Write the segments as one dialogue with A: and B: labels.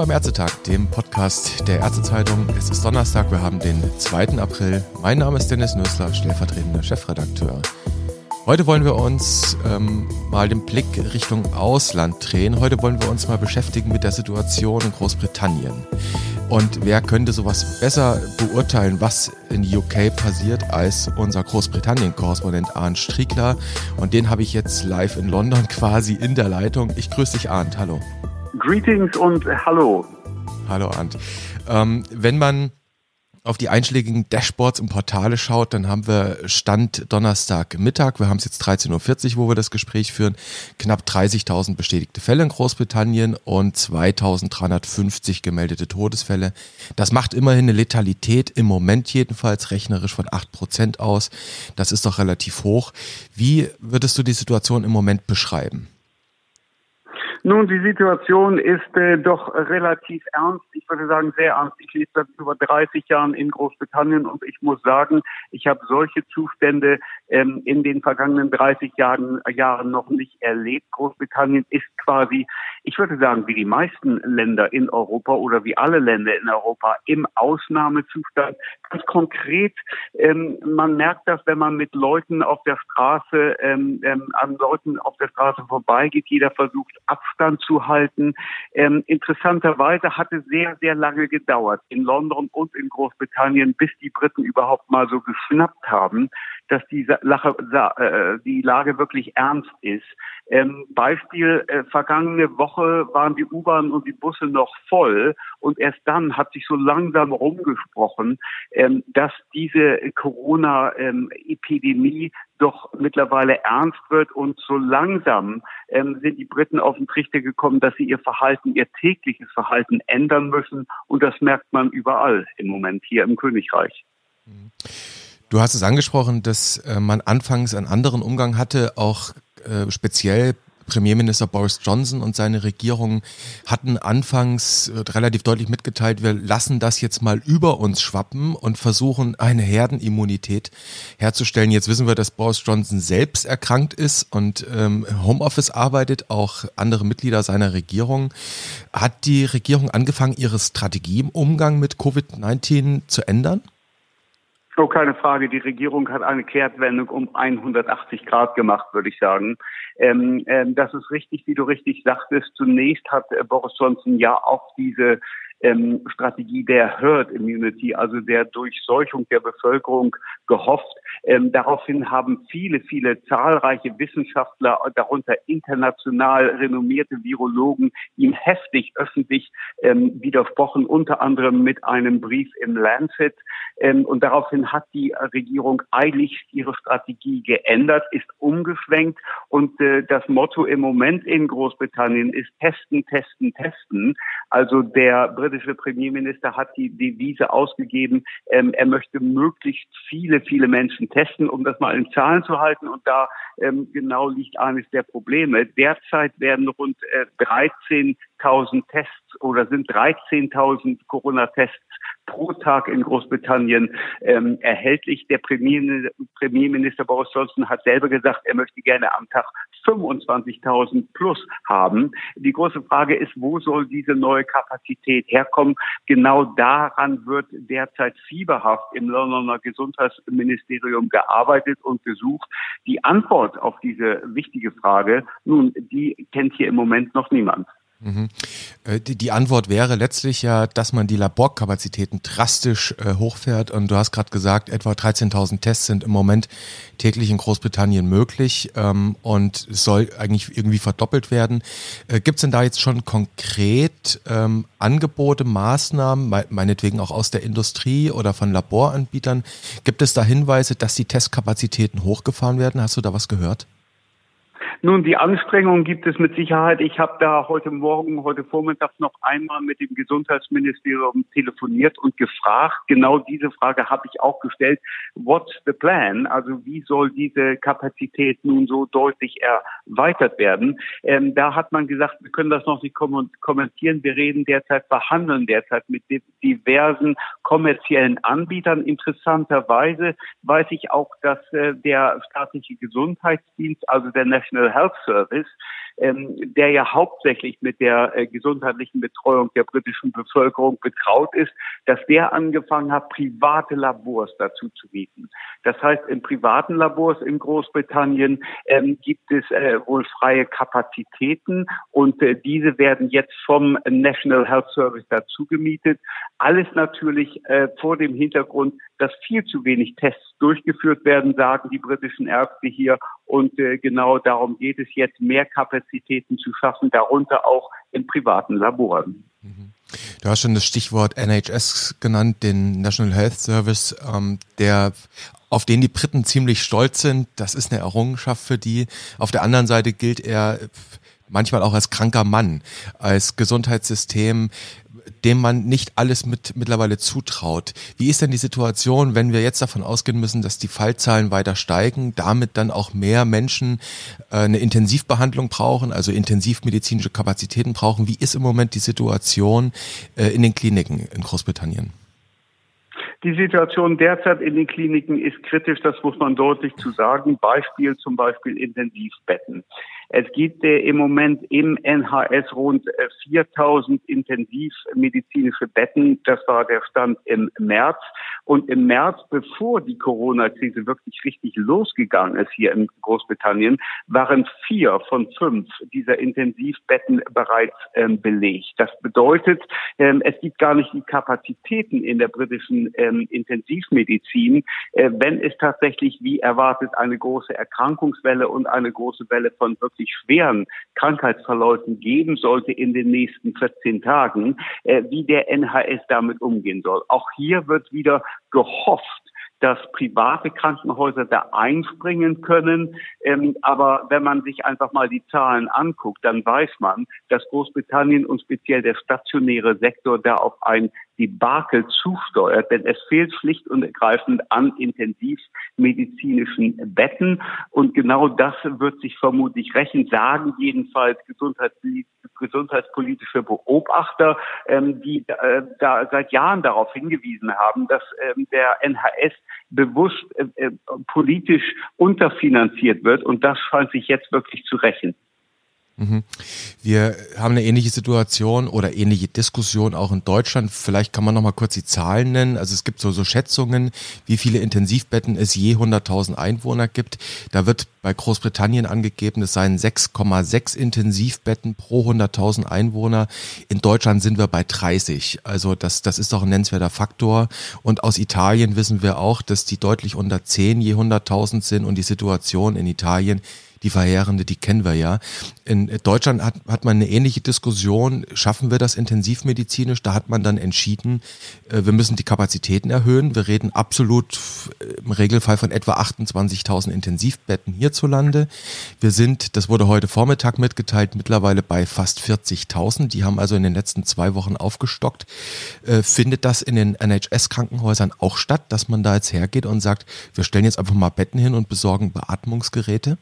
A: beim Ärztetag, dem Podcast der Ärztezeitung. Es ist Donnerstag, wir haben den 2. April. Mein Name ist Dennis Nösler, stellvertretender Chefredakteur. Heute wollen wir uns ähm, mal den Blick Richtung Ausland drehen. Heute wollen wir uns mal beschäftigen mit der Situation in Großbritannien. Und wer könnte sowas besser beurteilen, was in UK passiert, als unser Großbritannien-Korrespondent Arndt Striegler. Und den habe ich jetzt live in London quasi in der Leitung. Ich grüße dich, Arndt. Hallo.
B: Greetings und hallo.
A: Hallo, Arndt. Ähm, wenn man auf die einschlägigen Dashboards und Portale schaut, dann haben wir Stand Donnerstag Mittag, wir haben es jetzt 13.40 Uhr, wo wir das Gespräch führen, knapp 30.000 bestätigte Fälle in Großbritannien und 2.350 gemeldete Todesfälle. Das macht immerhin eine Letalität im Moment jedenfalls rechnerisch von 8% aus. Das ist doch relativ hoch. Wie würdest du die Situation im Moment beschreiben?
B: Nun, die Situation ist äh, doch relativ ernst. Ich würde sagen, sehr ernst. Ich lebe seit über 30 Jahren in Großbritannien und ich muss sagen, ich habe solche Zustände ähm, in den vergangenen 30 Jahren, Jahren noch nicht erlebt. Großbritannien ist quasi, ich würde sagen, wie die meisten Länder in Europa oder wie alle Länder in Europa im Ausnahmezustand. Ganz konkret, ähm, man merkt das, wenn man mit Leuten auf der Straße, ähm, ähm, an Leuten auf der Straße vorbeigeht. Jeder versucht, Abstand zu halten. Ähm, interessanterweise hat es sehr, sehr lange gedauert in London und in Großbritannien, bis die Briten überhaupt mal so geschnappt haben, dass die, Lache, äh, die Lage wirklich ernst ist. Ähm, Beispiel, äh, vergangene Woche waren die U-Bahnen und die Busse noch voll und erst dann hat sich so langsam rumgesprochen, ähm, dass diese Corona-Epidemie ähm, doch mittlerweile ernst wird und so langsam sind die Briten auf den Trichter gekommen, dass sie ihr Verhalten, ihr tägliches Verhalten ändern müssen und das merkt man überall im Moment hier im Königreich.
A: Mhm. Du hast es angesprochen, dass äh, man anfangs einen anderen Umgang hatte, auch äh, speziell Premierminister Boris Johnson und seine Regierung hatten anfangs äh, relativ deutlich mitgeteilt, wir lassen das jetzt mal über uns schwappen und versuchen eine Herdenimmunität herzustellen. Jetzt wissen wir, dass Boris Johnson selbst erkrankt ist und ähm, Homeoffice arbeitet, auch andere Mitglieder seiner Regierung. Hat die Regierung angefangen, ihre Strategie im Umgang mit Covid-19 zu ändern?
B: So, keine Frage. Die Regierung hat eine Kehrtwendung um 180 Grad gemacht, würde ich sagen. Ähm, ähm, das ist richtig, wie du richtig sagtest. Zunächst hat äh, Boris Johnson ja auch diese ähm, Strategie der Herd Immunity, also der Durchseuchung der Bevölkerung gehofft. Ähm, daraufhin haben viele, viele zahlreiche Wissenschaftler, darunter international renommierte Virologen, ihm heftig öffentlich ähm, widersprochen, unter anderem mit einem Brief im Lancet. Ähm, und daraufhin hat die Regierung eilig ihre Strategie geändert, ist umgeschwenkt und äh, das Motto im Moment in Großbritannien ist testen, testen, testen. Also der Premierminister hat die Devise ausgegeben, ähm, er möchte möglichst viele, viele Menschen testen, um das mal in Zahlen zu halten. Und da ähm, genau liegt eines der Probleme. Derzeit werden rund äh, 13.000 Tests oder sind 13.000 Corona-Tests pro Tag in Großbritannien ähm, erhältlich. Der Premier, Premierminister Boris Johnson hat selber gesagt, er möchte gerne am Tag 25.000 plus haben. Die große Frage ist, wo soll diese neue Kapazität herkommen? Genau daran wird derzeit fieberhaft im Londoner Gesundheitsministerium gearbeitet und gesucht. Die Antwort auf diese wichtige Frage, nun, die kennt hier im Moment noch niemand. Mhm.
A: Äh, die, Antwort wäre letztlich ja, dass man die Laborkapazitäten drastisch äh, hochfährt. Und du hast gerade gesagt, etwa 13.000 Tests sind im Moment täglich in Großbritannien möglich ähm, und es soll eigentlich irgendwie verdoppelt werden. Äh, Gibt es denn da jetzt schon konkret ähm, Angebote, Maßnahmen, meinetwegen auch aus der Industrie oder von Laboranbietern? Gibt es da Hinweise, dass die Testkapazitäten hochgefahren werden? Hast du da was gehört?
B: Nun, die Anstrengungen gibt es mit Sicherheit. Ich habe da heute Morgen, heute Vormittag noch einmal mit dem Gesundheitsministerium telefoniert und gefragt. Genau diese Frage habe ich auch gestellt. What's the plan? Also wie soll diese Kapazität nun so deutlich erweitert werden? Ähm, da hat man gesagt, wir können das noch nicht kommentieren. Wir reden derzeit, verhandeln derzeit mit diversen kommerziellen Anbietern. Interessanterweise weiß ich auch, dass äh, der staatliche Gesundheitsdienst, also der National Health Service, ähm, der ja hauptsächlich mit der äh, gesundheitlichen Betreuung der britischen Bevölkerung betraut ist, dass der angefangen hat, private Labors dazu zu bieten. Das heißt, in privaten Labors in Großbritannien ähm, gibt es äh, wohl freie Kapazitäten und äh, diese werden jetzt vom National Health Service dazu gemietet. Alles natürlich äh, vor dem Hintergrund, dass viel zu wenig Tests durchgeführt werden, sagen die britischen Ärzte hier. Und äh, genau darum geht es jetzt, mehr Kapazitäten zu schaffen, darunter auch in privaten Laboren.
A: Du hast schon das Stichwort NHS genannt, den National Health Service, ähm, der auf den die Briten ziemlich stolz sind. Das ist eine Errungenschaft für die. Auf der anderen Seite gilt er manchmal auch als kranker Mann, als Gesundheitssystem, dem man nicht alles mit mittlerweile zutraut. Wie ist denn die Situation, wenn wir jetzt davon ausgehen müssen, dass die Fallzahlen weiter steigen, damit dann auch mehr Menschen äh, eine Intensivbehandlung brauchen, also intensivmedizinische Kapazitäten brauchen? Wie ist im Moment die Situation äh, in den Kliniken in Großbritannien?
B: Die Situation derzeit in den Kliniken ist kritisch, das muss man deutlich zu sagen. Beispiel zum Beispiel Intensivbetten. Es gibt äh, im Moment im NHS rund 4000 äh, intensivmedizinische Betten. Das war der Stand im März. Und im März, bevor die Corona-Krise wirklich richtig losgegangen ist hier in Großbritannien, waren vier von fünf dieser Intensivbetten bereits ähm, belegt. Das bedeutet, ähm, es gibt gar nicht die Kapazitäten in der britischen ähm, Intensivmedizin, äh, wenn es tatsächlich wie erwartet eine große Erkrankungswelle und eine große Welle von wirklich wirklich schweren Krankheitsverläufen geben sollte in den nächsten 14 Tagen, äh, wie der NHS damit umgehen soll. Auch hier wird wieder gehofft, dass private Krankenhäuser da einspringen können. Ähm, aber wenn man sich einfach mal die Zahlen anguckt, dann weiß man, dass Großbritannien und speziell der stationäre Sektor da auf ein Debakel zusteuert, denn es fehlt schlicht und ergreifend an intensivmedizinischen Betten. Und genau das wird sich vermutlich rächen, sagen jedenfalls gesundheitspolitische Beobachter, ähm, die äh, da seit Jahren darauf hingewiesen haben, dass ähm, der NHS bewusst äh, äh, politisch unterfinanziert wird. Und das scheint sich jetzt wirklich zu rächen.
A: Wir haben eine ähnliche Situation oder ähnliche Diskussion auch in Deutschland. Vielleicht kann man noch mal kurz die Zahlen nennen. Also es gibt so, so Schätzungen, wie viele Intensivbetten es je 100.000 Einwohner gibt. Da wird bei Großbritannien angegeben, es seien 6,6 Intensivbetten pro 100.000 Einwohner. In Deutschland sind wir bei 30. Also das, das ist doch ein nennenswerter Faktor. Und aus Italien wissen wir auch, dass die deutlich unter 10 je 100.000 sind und die Situation in Italien die verheerende, die kennen wir ja. In Deutschland hat, hat man eine ähnliche Diskussion, schaffen wir das intensivmedizinisch? Da hat man dann entschieden, äh, wir müssen die Kapazitäten erhöhen. Wir reden absolut äh, im Regelfall von etwa 28.000 Intensivbetten hierzulande. Wir sind, das wurde heute Vormittag mitgeteilt, mittlerweile bei fast 40.000. Die haben also in den letzten zwei Wochen aufgestockt. Äh, findet das in den NHS-Krankenhäusern auch statt, dass man da jetzt hergeht und sagt, wir stellen jetzt einfach mal Betten hin und besorgen Beatmungsgeräte?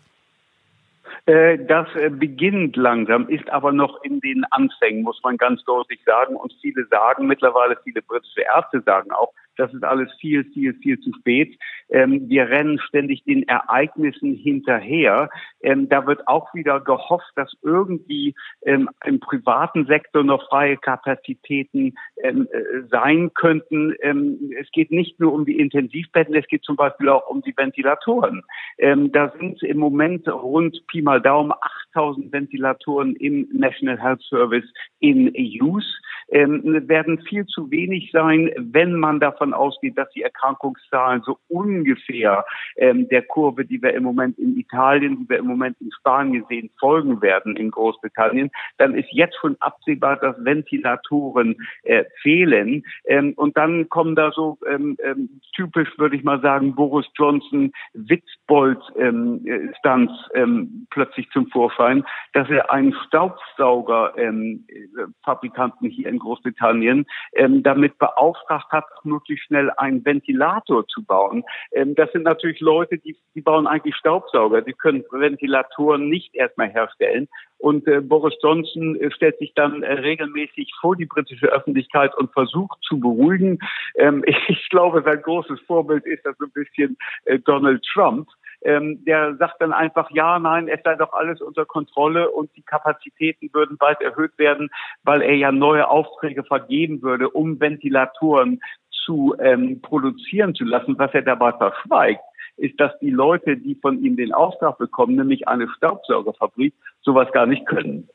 B: Äh, das äh, beginnt langsam, ist aber noch in den Anfängen, muss man ganz deutlich sagen. Und viele sagen mittlerweile, viele britische Ärzte sagen auch, das ist alles viel, viel, viel zu spät. Ähm, wir rennen ständig den Ereignissen hinterher. Ähm, da wird auch wieder gehofft, dass irgendwie ähm, im privaten Sektor noch freie Kapazitäten ähm, äh, sein könnten. Ähm, es geht nicht nur um die Intensivbetten, es geht zum Beispiel auch um die Ventilatoren. Ähm, da sind im Moment rund Pi mal Daumen 8000 Ventilatoren im National Health Service in Use. Werden viel zu wenig sein, wenn man davon ausgeht, dass die Erkrankungszahlen so ungefähr ähm, der Kurve, die wir im Moment in Italien, die wir im Moment in Spanien sehen, folgen werden in Großbritannien, dann ist jetzt schon absehbar, dass Ventilatoren äh, fehlen. Ähm, und dann kommen da so ähm, ähm, typisch, würde ich mal sagen, Boris Johnson Witzbold-Stunts ähm, ähm, plötzlich zum Vorschein, dass er einen Staubsauger-Fabrikanten ähm, hier in Großbritannien ähm, damit beauftragt hat, möglichst schnell einen Ventilator zu bauen. Ähm, das sind natürlich Leute, die, die bauen eigentlich Staubsauger. Die können Ventilatoren nicht erstmal herstellen. Und äh, Boris Johnson äh, stellt sich dann äh, regelmäßig vor die britische Öffentlichkeit und versucht zu beruhigen. Ähm, ich glaube, sein großes Vorbild ist das so ein bisschen äh, Donald Trump. Ähm, der sagt dann einfach, ja, nein, es sei doch alles unter Kontrolle und die Kapazitäten würden bald erhöht werden, weil er ja neue Aufträge vergeben würde, um Ventilatoren zu ähm, produzieren zu lassen. Was er dabei verschweigt, ist, dass die Leute, die von ihm den Auftrag bekommen, nämlich eine Staubsaugerfabrik, sowas gar nicht können.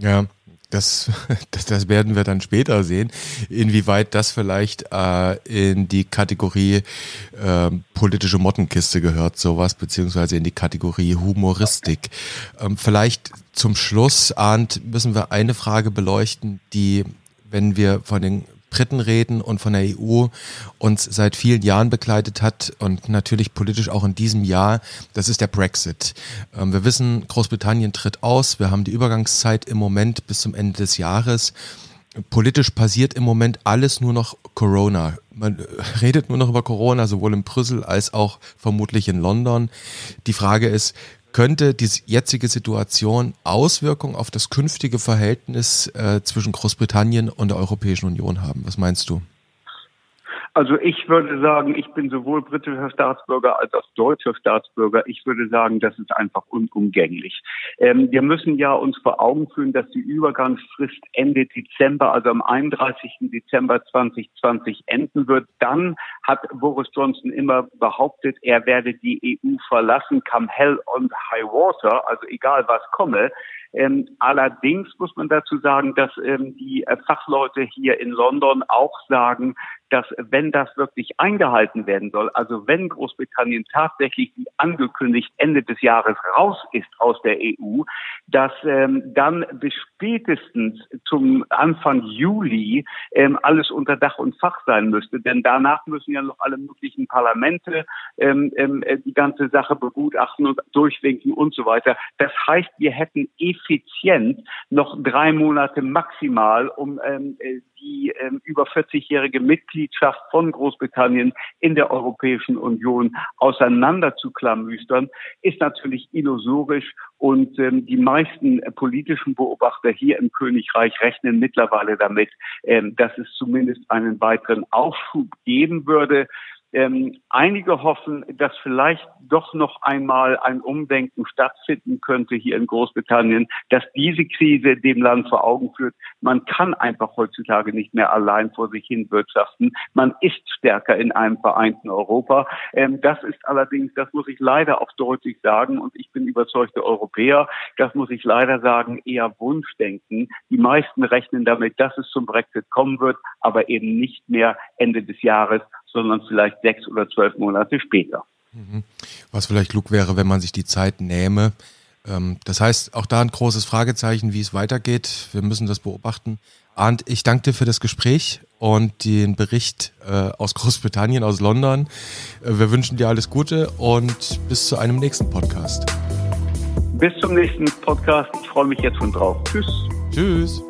A: Ja, das, das, werden wir dann später sehen, inwieweit das vielleicht äh, in die Kategorie äh, politische Mottenkiste gehört, sowas, beziehungsweise in die Kategorie Humoristik. Ähm, vielleicht zum Schluss, Arndt, müssen wir eine Frage beleuchten, die, wenn wir von den Briten reden und von der EU uns seit vielen Jahren begleitet hat und natürlich politisch auch in diesem Jahr, das ist der Brexit. Ähm, wir wissen, Großbritannien tritt aus, wir haben die Übergangszeit im Moment bis zum Ende des Jahres. Politisch passiert im Moment alles nur noch Corona. Man redet nur noch über Corona, sowohl in Brüssel als auch vermutlich in London. Die Frage ist, könnte die jetzige Situation Auswirkungen auf das künftige Verhältnis äh, zwischen Großbritannien und der Europäischen Union haben? Was meinst du?
B: Also ich würde sagen, ich bin sowohl britischer Staatsbürger als auch deutscher Staatsbürger. Ich würde sagen, das ist einfach unumgänglich. Ähm, wir müssen ja uns vor Augen führen, dass die Übergangsfrist Ende Dezember, also am 31. Dezember 2020 enden wird. Dann hat Boris Johnson immer behauptet, er werde die EU verlassen, come hell on high water, also egal was komme. Ähm, allerdings muss man dazu sagen, dass ähm, die äh, Fachleute hier in London auch sagen, dass wenn das wirklich eingehalten werden soll, also wenn Großbritannien tatsächlich wie angekündigt Ende des Jahres raus ist aus der EU, dass ähm, dann bis spätestens zum Anfang Juli ähm, alles unter Dach und Fach sein müsste. Denn danach müssen ja noch alle möglichen Parlamente ähm, ähm, die ganze Sache begutachten und durchwinken und so weiter. Das heißt, wir hätten effizient noch drei Monate maximal, um ähm, äh, die ähm, über 40-jährige Mitgliedschaft von Großbritannien in der Europäischen Union auseinander zu klamüstern, ist natürlich illusorisch und ähm, die meisten äh, politischen Beobachter hier im Königreich rechnen mittlerweile damit, ähm, dass es zumindest einen weiteren Aufschub geben würde. Ähm, einige hoffen, dass vielleicht doch noch einmal ein Umdenken stattfinden könnte hier in Großbritannien, dass diese Krise dem Land vor Augen führt. Man kann einfach heutzutage nicht mehr allein vor sich hin wirtschaften. Man ist stärker in einem vereinten Europa. Ähm, das ist allerdings, das muss ich leider auch deutlich sagen, und ich bin überzeugter Europäer, das muss ich leider sagen, eher Wunschdenken. Die meisten rechnen damit, dass es zum Brexit kommen wird, aber eben nicht mehr Ende des Jahres, sondern vielleicht sechs oder zwölf Monate später.
A: Mhm. Was vielleicht klug wäre, wenn man sich die Zeit nähme. Ähm, das heißt, auch da ein großes Fragezeichen, wie es weitergeht. Wir müssen das beobachten. Arndt, ich danke dir für das Gespräch und den Bericht äh, aus Großbritannien, aus London. Äh, wir wünschen dir alles Gute und bis zu einem nächsten Podcast.
B: Bis zum nächsten Podcast. Ich freue mich jetzt schon drauf. Tschüss.
A: Tschüss.